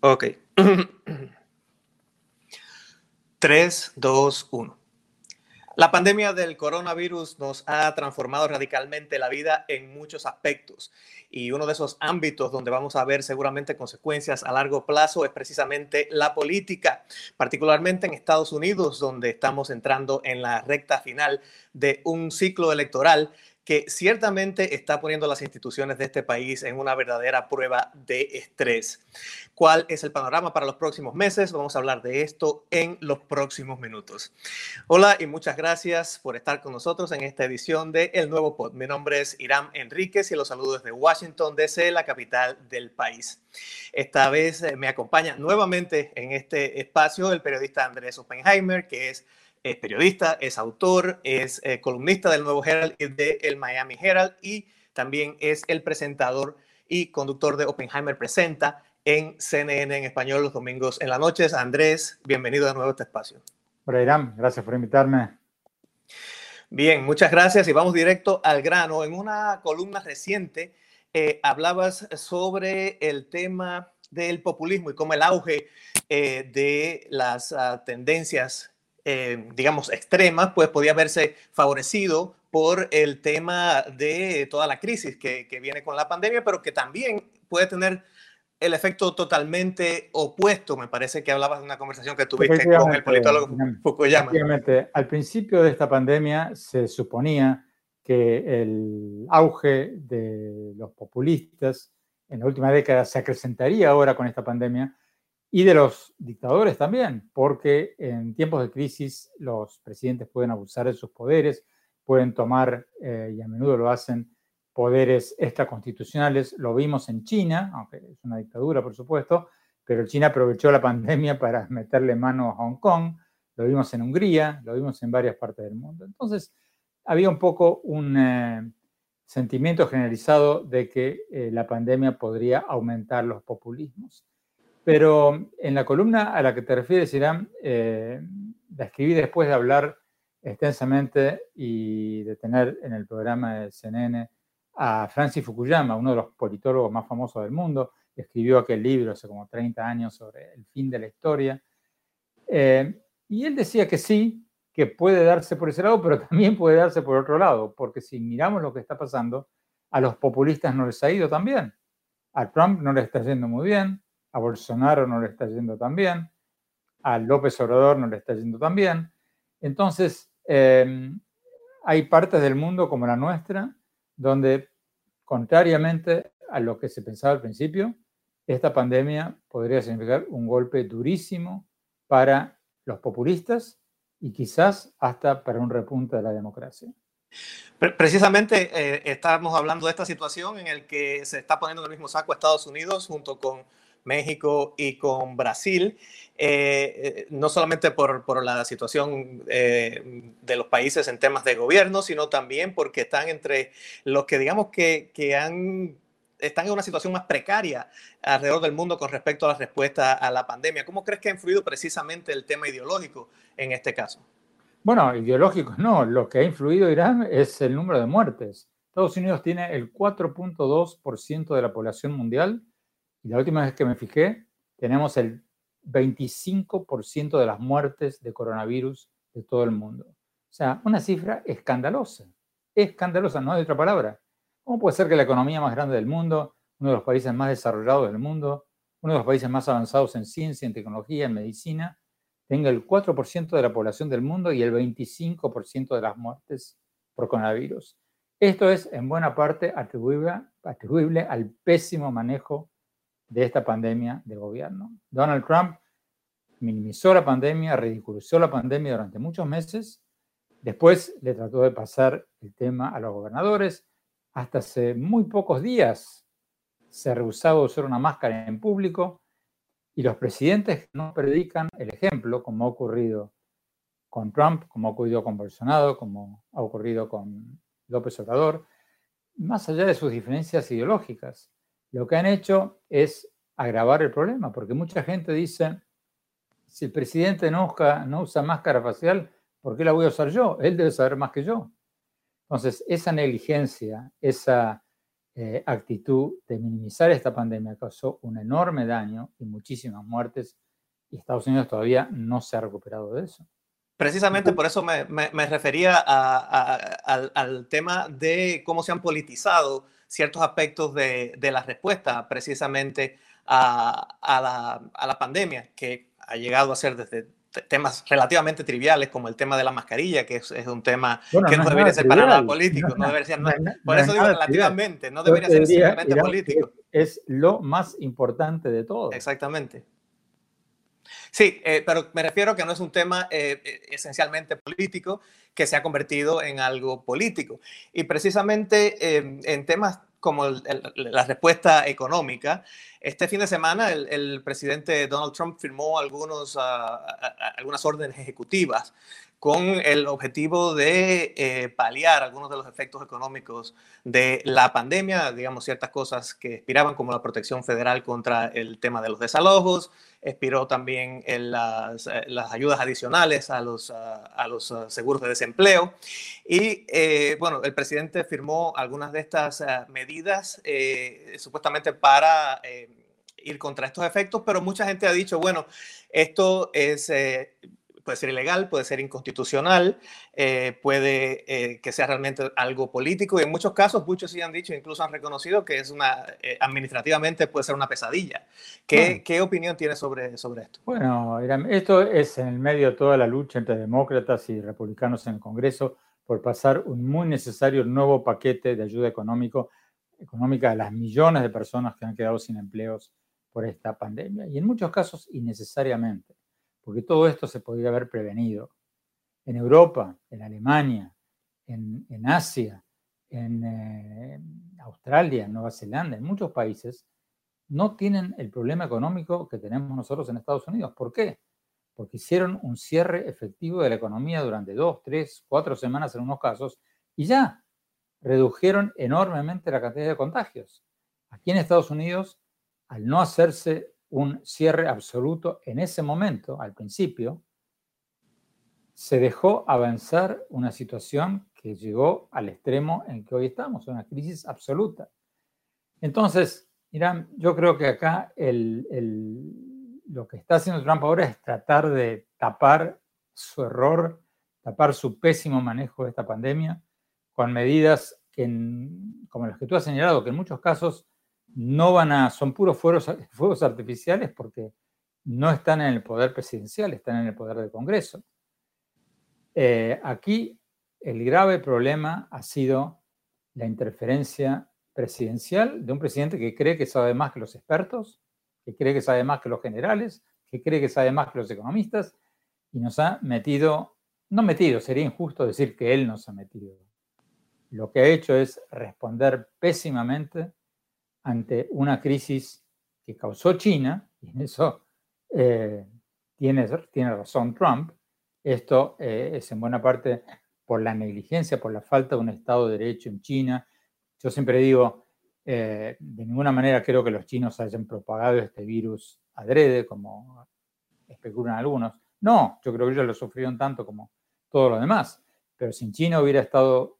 Ok. 3, 2, 1. La pandemia del coronavirus nos ha transformado radicalmente la vida en muchos aspectos y uno de esos ámbitos donde vamos a ver seguramente consecuencias a largo plazo es precisamente la política, particularmente en Estados Unidos, donde estamos entrando en la recta final de un ciclo electoral que ciertamente está poniendo las instituciones de este país en una verdadera prueba de estrés. ¿Cuál es el panorama para los próximos meses? Vamos a hablar de esto en los próximos minutos. Hola y muchas gracias por estar con nosotros en esta edición de El Nuevo Pod. Mi nombre es Irán Enríquez y los saludo desde Washington, D.C., la capital del país. Esta vez eh, me acompaña nuevamente en este espacio el periodista Andrés Oppenheimer, que es es periodista, es autor, es eh, columnista del Nuevo Herald y del Miami Herald y también es el presentador y conductor de Oppenheimer Presenta en CNN en español los domingos en las noches. Andrés, bienvenido de nuevo a este espacio. Hola Irán, gracias por invitarme. Bien, muchas gracias y vamos directo al grano. En una columna reciente eh, hablabas sobre el tema del populismo y cómo el auge eh, de las uh, tendencias eh, digamos, extremas, pues podía verse favorecido por el tema de toda la crisis que, viene con la pandemia, pero que también puede tener el efecto totalmente opuesto. Me parece que hablabas de una conversación que tuviste con el politólogo Fukuyama. Al principio de esta pandemia se suponía que el auge de los populistas en la última década se acrecentaría ahora con esta pandemia y de los dictadores también, porque en tiempos de crisis los presidentes pueden abusar de sus poderes, pueden tomar, eh, y a menudo lo hacen, poderes extraconstitucionales. Lo vimos en China, aunque es una dictadura, por supuesto, pero China aprovechó la pandemia para meterle mano a Hong Kong, lo vimos en Hungría, lo vimos en varias partes del mundo. Entonces, había un poco un eh, sentimiento generalizado de que eh, la pandemia podría aumentar los populismos. Pero en la columna a la que te refieres, Irán, eh, la escribí después de hablar extensamente y de tener en el programa de CNN a Francis Fukuyama, uno de los politólogos más famosos del mundo, escribió aquel libro hace como 30 años sobre el fin de la historia. Eh, y él decía que sí, que puede darse por ese lado, pero también puede darse por otro lado, porque si miramos lo que está pasando, a los populistas no les ha ido tan bien. A Trump no le está yendo muy bien, a Bolsonaro no le está yendo tan bien, a López Obrador no le está yendo tan bien. Entonces, em, hay partes del mundo como la nuestra donde, contrariamente a lo que se pensaba al principio, esta pandemia podría significar un golpe durísimo para los populistas y quizás hasta para un repunte de la democracia. Precisamente eh, estamos hablando de esta situación en el que se está poniendo en el mismo saco Estados Unidos junto con México y con Brasil, eh, no solamente por, por la situación eh, de los países en temas de gobierno, sino también porque están entre los que digamos que, que han están en una situación más precaria alrededor del mundo con respecto a la respuesta a la pandemia. ¿Cómo crees que ha influido precisamente el tema ideológico en este caso? Bueno, ideológico no, lo que ha influido Irán es el número de muertes. Estados Unidos tiene el 4.2% de la población mundial y la última vez que me fijé, tenemos el 25% de las muertes de coronavirus de todo el mundo. O sea, una cifra escandalosa. Escandalosa, no hay otra palabra. ¿Cómo puede ser que la economía más grande del mundo, uno de los países más desarrollados del mundo, uno de los países más avanzados en ciencia, en tecnología, en medicina, tenga el 4% de la población del mundo y el 25% de las muertes por coronavirus? Esto es en buena parte atribuible, atribuible al pésimo manejo de esta pandemia de gobierno. Donald Trump minimizó la pandemia, ridiculizó la pandemia durante muchos meses, después le trató de pasar el tema a los gobernadores, hasta hace muy pocos días se rehusaba usar una máscara en público y los presidentes no predican el ejemplo, como ha ocurrido con Trump, como ha ocurrido con Bolsonaro, como ha ocurrido con López Obrador, más allá de sus diferencias ideológicas. Lo que han hecho es agravar el problema, porque mucha gente dice, si el presidente no usa, no usa máscara facial, ¿por qué la voy a usar yo? Él debe saber más que yo. Entonces, esa negligencia, esa eh, actitud de minimizar esta pandemia causó un enorme daño y muchísimas muertes y Estados Unidos todavía no se ha recuperado de eso. Precisamente por eso me, refería al, tema de cómo se han politizado ciertos aspectos de, la respuesta precisamente a, la, pandemia, que ha llegado a ser desde temas relativamente triviales como el tema de la mascarilla, que es, un tema que no, debería ser para nada político, no, debería ser, por eso digo relativamente, no debería ser simplemente político. Es lo más importante de todo. Exactamente. Sí, eh, pero me refiero que no es un tema eh, eh, esencialmente político que se ha convertido en algo político. Y precisamente en temas como la respuesta económica, este fin de semana el, presidente Donald Trump firmó algunos, ah, algunas órdenes ejecutivas con el objetivo de eh, paliar algunos de los efectos económicos de la pandemia, digamos ciertas cosas que expiraban como la protección federal contra el tema de los desalojos, expiró también en las, eh, las, ayudas adicionales a los, a, los ah, seguros de desempleo. Y eh, bueno, el presidente firmó algunas de estas medidas supuestamente para ir contra estos efectos, pero mucha gente ha dicho, bueno, esto es puede ser ilegal, puede ser inconstitucional, eh, puede eh, que sea realmente algo político y en muchos casos muchos sí han dicho, incluso han reconocido que es una, eh, administrativamente puede ser una pesadilla. ¿Qué, ¿qué opinión tiene sobre, sobre esto? Bueno, esto es en el medio de toda la lucha entre demócratas y republicanos en el Congreso por pasar un muy necesario nuevo paquete de ayuda económico, económica a las millones de personas que han quedado sin empleos por esta pandemia y en muchos casos innecesariamente porque todo esto se podría haber prevenido. En Europa, en Alemania, en, Asia, en eh, Australia, en Nueva Zelanda, en muchos países, no tienen el problema económico que tenemos nosotros en Estados Unidos. ¿Por qué? Porque hicieron un cierre efectivo de la economía durante dos, tres, cuatro semanas en unos casos y ya redujeron enormemente la cantidad de contagios. Aquí en Estados Unidos, al no hacerse un cierre absoluto en ese momento, al principio, se dejó avanzar una situación que llegó al extremo en que hoy estamos, una crisis absoluta. Entonces, Irán, yo creo que acá lo que está haciendo Trump ahora es tratar de tapar su error, tapar su pésimo manejo de esta pandemia con medidas que, como las que tú has señalado, que en muchos casos no van a, son puros fuegos, artificiales porque no están en el poder presidencial, están en el poder del Congreso. Eh, aquí el grave problema ha sido la interferencia presidencial de un presidente que cree que sabe más que los expertos, que cree que sabe más que los generales, que cree que sabe más que los economistas, y nos ha metido, no metido, sería injusto decir que él nos ha metido. Lo que ha hecho es responder pésimamente ante una crisis que causó China, y en eso eh, tiene, tiene, razón Trump, esto eh, es en buena parte por la negligencia, por la falta de un Estado de Derecho en China. Yo siempre digo, eh, de ninguna manera creo que los chinos hayan propagado este virus adrede, como especulan algunos. No, yo creo que ellos lo sufrieron tanto como todos los demás. Pero sin China hubiera estado,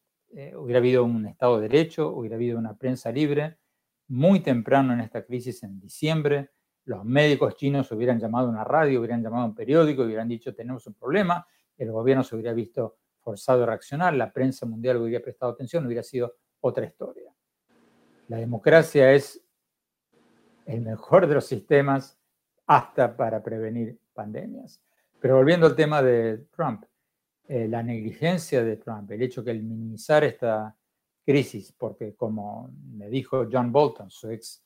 hubiera habido un Estado de Derecho, hubiera habido una prensa libre, muy temprano en esta crisis, en diciembre, los médicos chinos hubieran llamado a una radio, hubieran llamado a un periódico, hubieran dicho tenemos un problema, el gobierno se hubiera visto forzado a reaccionar, la prensa mundial hubiera prestado atención, hubiera sido otra historia. La democracia es el mejor de los sistemas hasta para prevenir pandemias. Pero volviendo al tema de Trump, eh, la negligencia de Trump, el hecho que el minimizar esta crisis, porque como me dijo John Bolton, su ex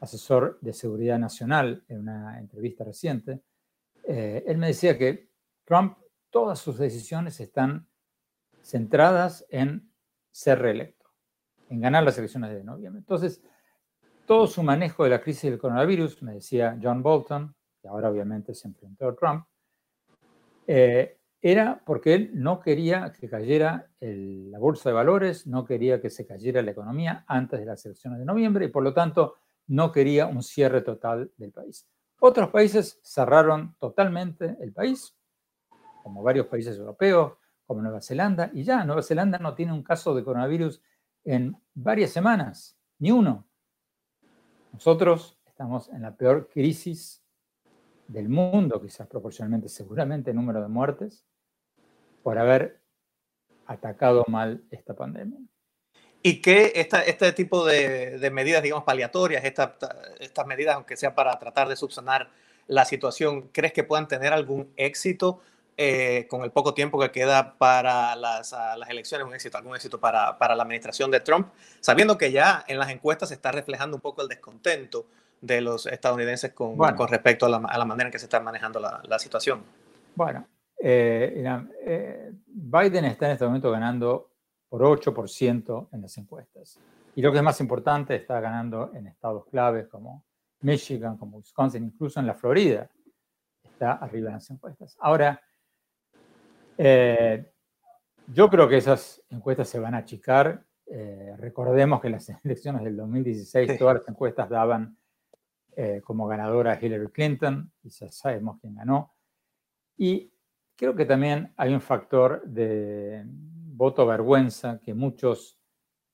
asesor de seguridad nacional en una entrevista reciente, eh, él me decía que Trump, todas sus decisiones están centradas en ser reelecto, en ganar las elecciones de noviembre. Entonces, todo su manejo de la crisis del coronavirus, me decía John Bolton, que ahora obviamente se enfrentó a Trump, eh, era porque él no quería que cayera la bolsa de valores, no quería que se cayera la economía antes de las elecciones de noviembre y por lo tanto no quería un cierre total del país. Otros países cerraron totalmente el país, como varios países europeos, como Nueva Zelanda, y ya Nueva Zelanda no tiene un caso de coronavirus en varias semanas. Ni uno. Nosotros estamos en la peor crisis del mundo, quizás proporcionalmente, seguramente, número de muertes, por haber atacado mal esta pandemia. ¿Y qué este tipo de, medidas, digamos, paliatorias, estas medidas, aunque sea para tratar de subsanar la situación, crees que puedan tener algún éxito eh, con el poco tiempo que queda para las, elecciones, un éxito, algún éxito para, la administración de Trump, sabiendo que ya en las encuestas se está reflejando un poco el descontento de los estadounidenses con, con respecto a la, manera en que se está manejando la, situación. Bueno, eh, eh, Biden está en este momento ganando por 8% en las encuestas. Y lo que es más importante, está ganando en estados claves como Michigan, como Wisconsin, incluso en la Florida, está arriba en las encuestas. Ahora, eh, yo creo que esas encuestas se van a achicar. Eh, recordemos que en las elecciones del 2016 todas las encuestas daban eh, como ganadora a Hillary Clinton, y ya sabemos quién ganó. Y creo que también hay un factor de voto vergüenza que muchos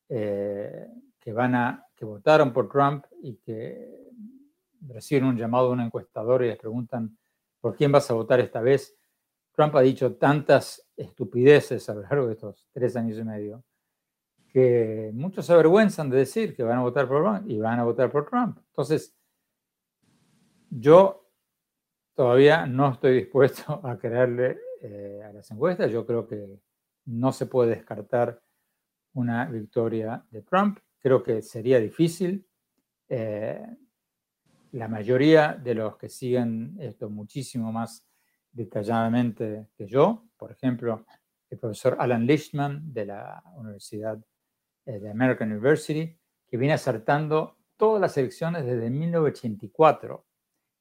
que van a que votaron por Trump y que reciben un llamado de un encuestador y les preguntan por quién vas a votar esta vez, Trump ha dicho tantas estupideces a lo largo de estos tres años y medio que muchos se avergüenzan de decir que van a votar por Trump y van a votar por Trump. Entonces, yo todavía no estoy dispuesto a creerle eh, a las encuestas. Yo creo que no se puede descartar una victoria de Trump. Creo que sería difícil. Eh, la mayoría de los que siguen esto muchísimo más detalladamente que yo, por ejemplo, el profesor Alan Lichtman de la Universidad eh, de American University, que viene acertando todas las elecciones desde 1984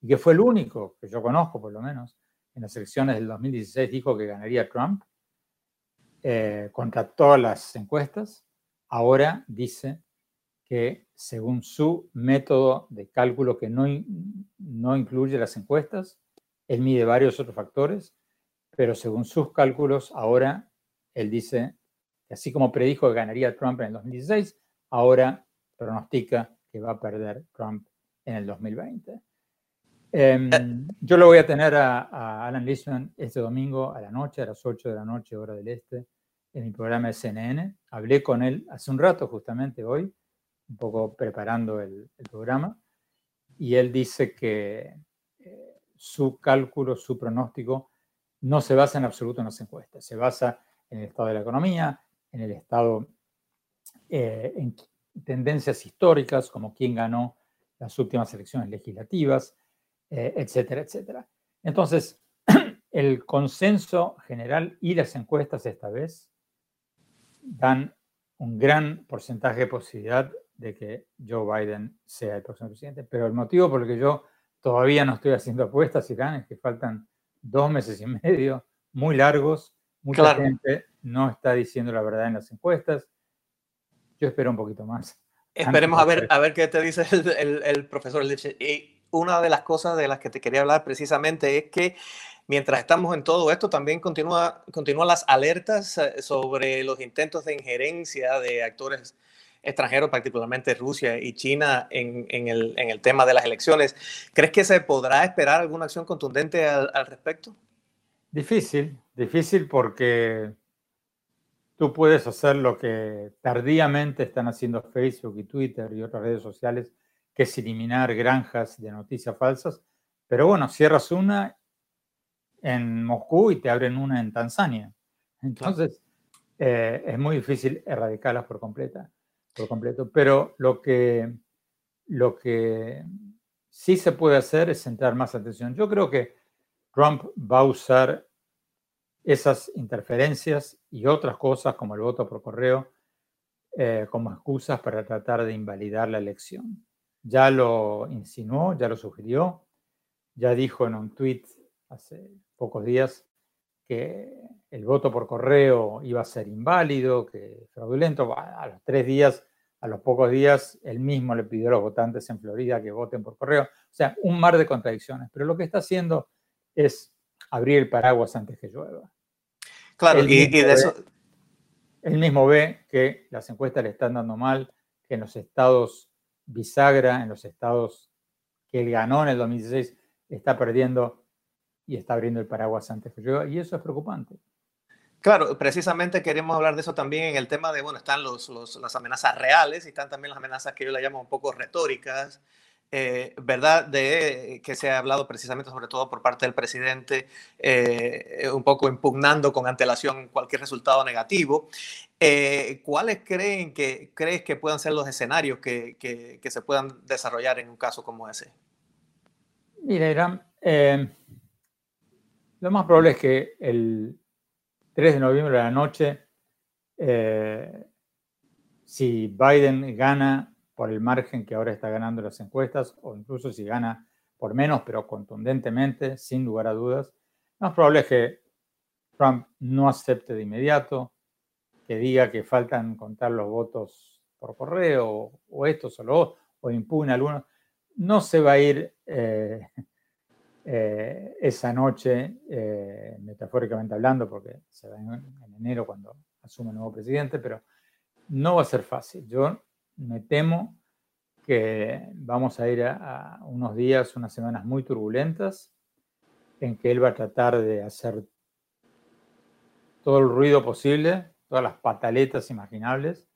y que fue el único que yo conozco, por lo menos, en las elecciones del 2016 dijo que ganaría Trump eh, contra todas las encuestas. Ahora dice que según su método de cálculo que no, no incluye las encuestas, él mide varios otros factores, pero según sus cálculos, ahora él dice que así como predijo que ganaría Trump en el 2016, ahora pronostica que va a perder Trump en el 2020. Em, eh. yo lo voy a tener a, Alan Lichtman este domingo a la noche, a las 8 de la noche, hora del este, en mi programa de CNN. Hablé con él hace un rato, justamente hoy, un poco preparando el, el programa, y él dice que su cálculo, su pronóstico, no se basa en absoluto en las encuestas, se basa en el estado de la economía, en el estado, eh, en tendencias históricas, como quién ganó las últimas elecciones legislativas, eh, etcétera, etcétera. Entonces, el consenso general y las encuestas esta vez dan un gran porcentaje de posibilidad de que Joe Biden sea el próximo presidente. Pero el motivo por el que yo Todavía no estoy haciendo apuestas, y ganes que faltan dos meses y medio, muy largos. Mucha gente no está diciendo la verdad en las encuestas. Yo espero un poquito más. Esperemos a ver, a ver qué te dice el, el, profesor Y una de las cosas de las que te quería hablar precisamente es que mientras estamos en todo esto, también continúa, continúan las alertas eh, sobre los intentos de injerencia de actores extranjeros, particularmente Rusia y China, en, el, tema de las elecciones. ¿Crees que se podrá esperar alguna acción contundente al, respecto? Difícil, difícil porque tú puedes hacer lo que tardíamente están haciendo Facebook y Twitter y otras redes sociales, que es eliminar granjas de noticias falsas, pero bueno, cierras una en Moscú y te abren una en Tanzania. Entonces, eh, es muy difícil erradicarlas por completa por completo. Pero lo que, lo que sí se puede hacer es centrar más atención. Yo creo que Trump va a usar esas interferencias y otras cosas como el voto por correo eh, como excusas para tratar de invalidar la elección. Ya lo insinuó, ya lo sugirió, ya dijo en un tweet hace pocos días que el voto por correo iba a ser inválido, que fraudulento. A los tres días, a los pocos días, él mismo le pidió a los votantes en Florida que voten por correo. O sea, un mar de contradicciones. Pero lo que está haciendo es abrir el paraguas antes que llueva. Claro, y, de eso... él mismo ve que las encuestas le están dando mal, que en los estados bisagra, en los estados que él ganó en el 2016, está perdiendo y está abriendo el paraguas antes que yo, y eso es preocupante. Claro, precisamente queremos hablar de eso también en el tema de, bueno, están los, las amenazas reales y están también las amenazas que yo le llamo un poco retóricas, eh, ¿verdad? De que se ha hablado precisamente, sobre todo por parte del presidente, eh, un poco impugnando con antelación cualquier resultado negativo. Eh, ¿Cuáles creen que, crees que puedan ser los escenarios que, que, que, se puedan desarrollar en un caso como ese? Mira, Irán, lo más probable es que el 3 de noviembre de la noche, eh, si Biden gana por el margen que ahora está ganando las encuestas, o incluso si gana por menos, pero contundentemente, sin lugar a dudas, más probable es que Trump no acepte de inmediato, que diga que faltan contar los votos por correo, o, esto solo, o impugna algunos. No se va a ir eh, eh, esa noche, eh, metafóricamente hablando, porque se va en, enero cuando asume el nuevo presidente, pero no va a ser fácil. Yo me temo que vamos a ir a, unos días, unas semanas muy turbulentas, en que él va a tratar de hacer todo el ruido posible, todas las pataletas imaginables,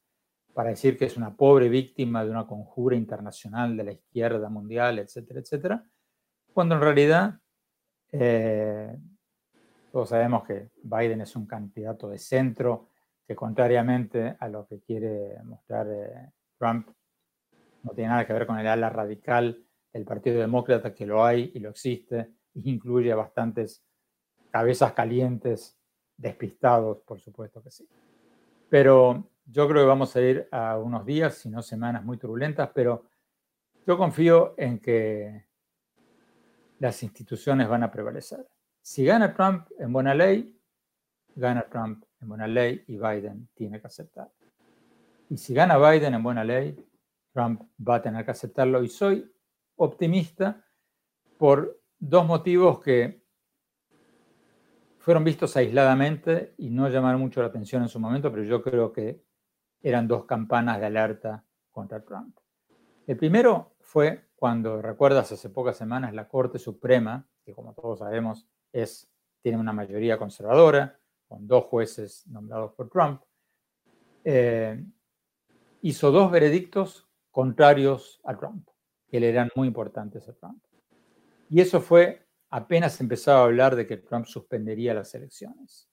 para decir que es una pobre víctima de una conjura internacional de la izquierda mundial, etcétera, etcétera cuando en realidad eh, todos sabemos que Biden es un candidato de centro, que contrariamente a lo que quiere mostrar eh, Trump, no tiene nada que ver con el ala radical del Partido Demócrata, que lo hay y lo existe, e incluye a bastantes cabezas calientes, despistados, por supuesto que sí. Pero yo creo que vamos a ir a unos días, si no semanas muy turbulentas, pero yo confío en que las instituciones van a prevalecer. Si gana Trump en buena ley, gana Trump en buena ley y Biden tiene que aceptar. Y si gana Biden en buena ley, Trump va a tener que aceptarlo. Y soy optimista por dos motivos que fueron vistos aisladamente y no llamaron mucho la atención en su momento, pero yo creo que eran dos campanas de alerta contra Trump. El primero fue cuando, recuerdas, hace pocas semanas la Corte Suprema, que como todos sabemos es, tiene una mayoría conservadora, con dos jueces nombrados por Trump, eh, hizo dos veredictos contrarios a Trump, que le eran muy importantes a Trump. Y eso fue apenas empezaba a hablar de que Trump suspendería las elecciones.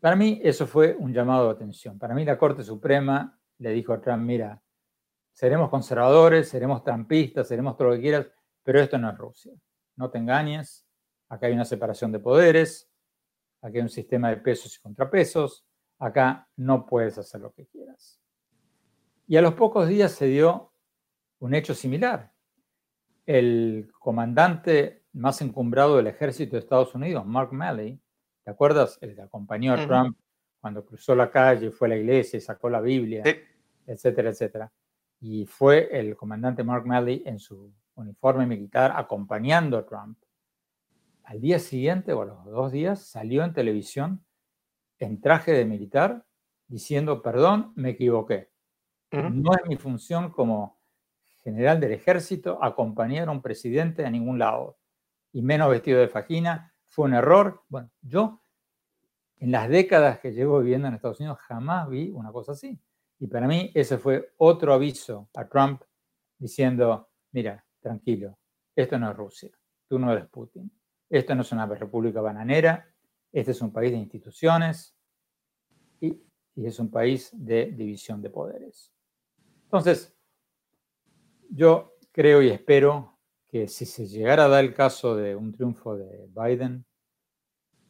Para mí eso fue un llamado de atención. Para mí la Corte Suprema le dijo a Trump, mira, seremos conservadores, seremos trampistas, seremos todo lo que quieras, pero esto no es Rusia. No te engañes, acá hay una separación de poderes, acá hay un sistema de pesos y contrapesos, acá no puedes hacer lo que quieras. Y a los pocos días se dio un hecho similar. El comandante más encumbrado del ejército de Estados Unidos, Mark Milley, ¿te acuerdas? El que acompañó a Trump cuando cruzó la calle, fue a la iglesia y sacó la Biblia, etcétera, etcétera y fue el comandante Mark Milley en su uniforme militar acompañando a Trump. Al día siguiente o a los dos días salió en televisión en traje de militar diciendo, perdón, me equivoqué. No es mi función como general del ejército acompañar a un presidente a ningún lado, y menos vestido de fajina. Fue un error. Bueno, yo en las décadas que llevo viviendo en Estados Unidos jamás vi una cosa así. Y para mí ese fue otro aviso a Trump diciendo, mira, tranquilo, esto no es Rusia, tú no eres Putin, esto no es una república bananera, este es un país de instituciones y, es un país de división de poderes. Entonces, yo creo y espero que si se llegara a dar el caso de un triunfo de Biden,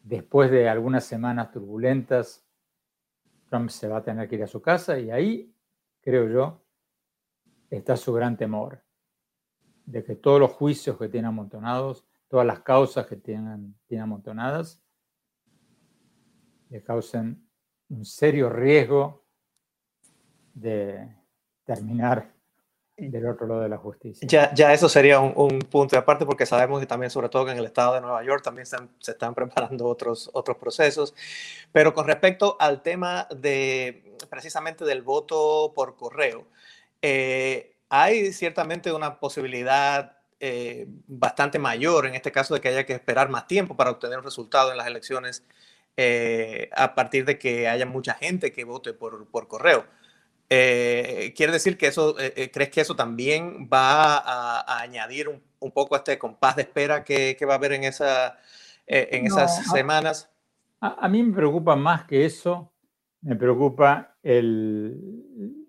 después de algunas semanas turbulentas Trump se va a tener que ir a su casa y ahí, creo yo, está su gran temor de que todos los juicios que tiene amontonados, todas las causas que tiene amontonadas, le causen un serio riesgo de terminar del otro lado de la justicia. Ya, ya eso sería un, punto de aparte porque sabemos que también, sobre todo que en el estado de Nueva York, también se están preparando otros, otros procesos. Pero con respecto al tema de precisamente del voto por correo, hay ciertamente una posibilidad bastante mayor en este caso de que haya que esperar más tiempo para obtener un resultado en las elecciones a partir de que haya mucha gente que vote por, por correo. Eh, ¿Quiere decir que eso, eh, eh, crees que eso también va a, añadir un, poco a este compás de espera que, va a haber en, esa, en esas semanas? A, mí me preocupa más que eso, me preocupa el,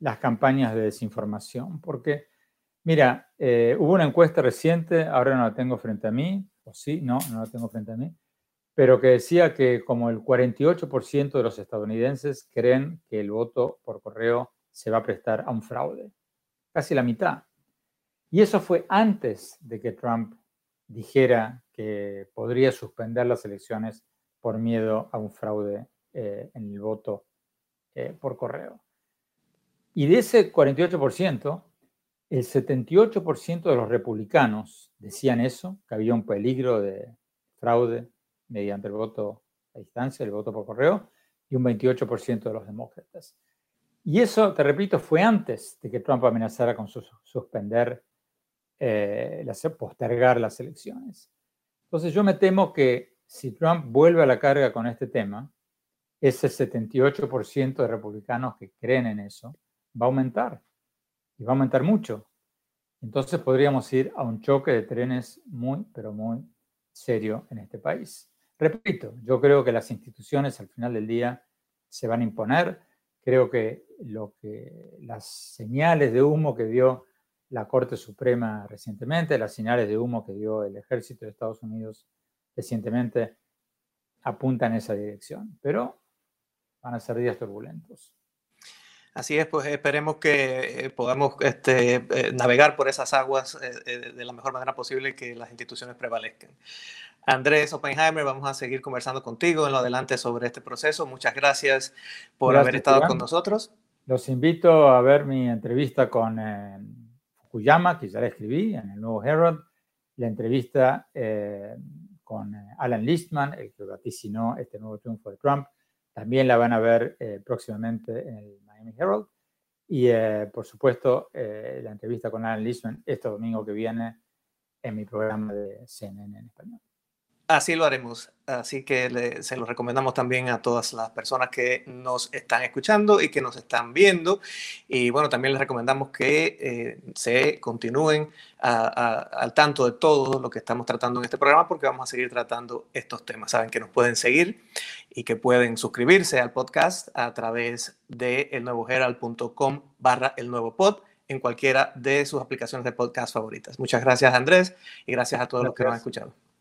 las campañas de desinformación, porque, mira, hubo una encuesta reciente, ahora no la tengo frente a mí, o sí, no, no la tengo frente a mí, pero que decía que como el 48% de los estadounidenses creen que el voto por correo se va a prestar a un fraude, casi la mitad. Y eso fue antes de que Trump dijera que podría suspender las elecciones por miedo a un fraude eh, en el voto eh, por correo. Y de ese 48%, el 78% de los republicanos decían eso, que había un peligro de fraude mediante el voto a distancia, el voto por correo, y un 28% de los demócratas. Y eso, te repito, fue antes de que Trump amenazara con suspender, eh, postergar las elecciones. Entonces yo me temo que si Trump vuelve a la carga con este tema, ese 78% de republicanos que creen en eso va a aumentar. Y va a aumentar mucho. Entonces podríamos ir a un choque de trenes muy, pero muy serio en este país. Repito, yo creo que las instituciones al final del día se van a imponer. Creo que, lo que las señales de humo que dio la Corte Suprema recientemente, las señales de humo que dio el ejército de Estados Unidos recientemente, apuntan en esa dirección. Pero van a ser días turbulentos. Así es, pues esperemos que eh, podamos este, eh, navegar por esas aguas eh, de la mejor manera posible y que las instituciones prevalezcan. Andrés Oppenheimer, vamos a seguir conversando contigo en lo adelante sobre este proceso. Muchas gracias por haber estado con nosotros. Los invito a ver mi entrevista con Fukuyama, que ya la escribí en el nuevo Herald, la entrevista con Alan Listman, el que vaticinó este nuevo triunfo de Trump. También la van a ver próximamente en el Herald. Y eh, por supuesto, eh, la entrevista con Alan Lisman este domingo que viene en mi programa de CNN en español. Así lo haremos. Así que se lo recomendamos también a todas las personas que nos están escuchando y que nos están viendo. Y bueno, también les recomendamos que eh, se continúen al tanto de todo lo que estamos tratando en este programa porque vamos a seguir tratando estos temas. Saben que nos pueden seguir y que pueden suscribirse al podcast a través de elnuevoherald.com barra el nuevo pod en cualquiera de sus aplicaciones de podcast favoritas. Muchas gracias Andrés y gracias a todos los que nos han escuchado.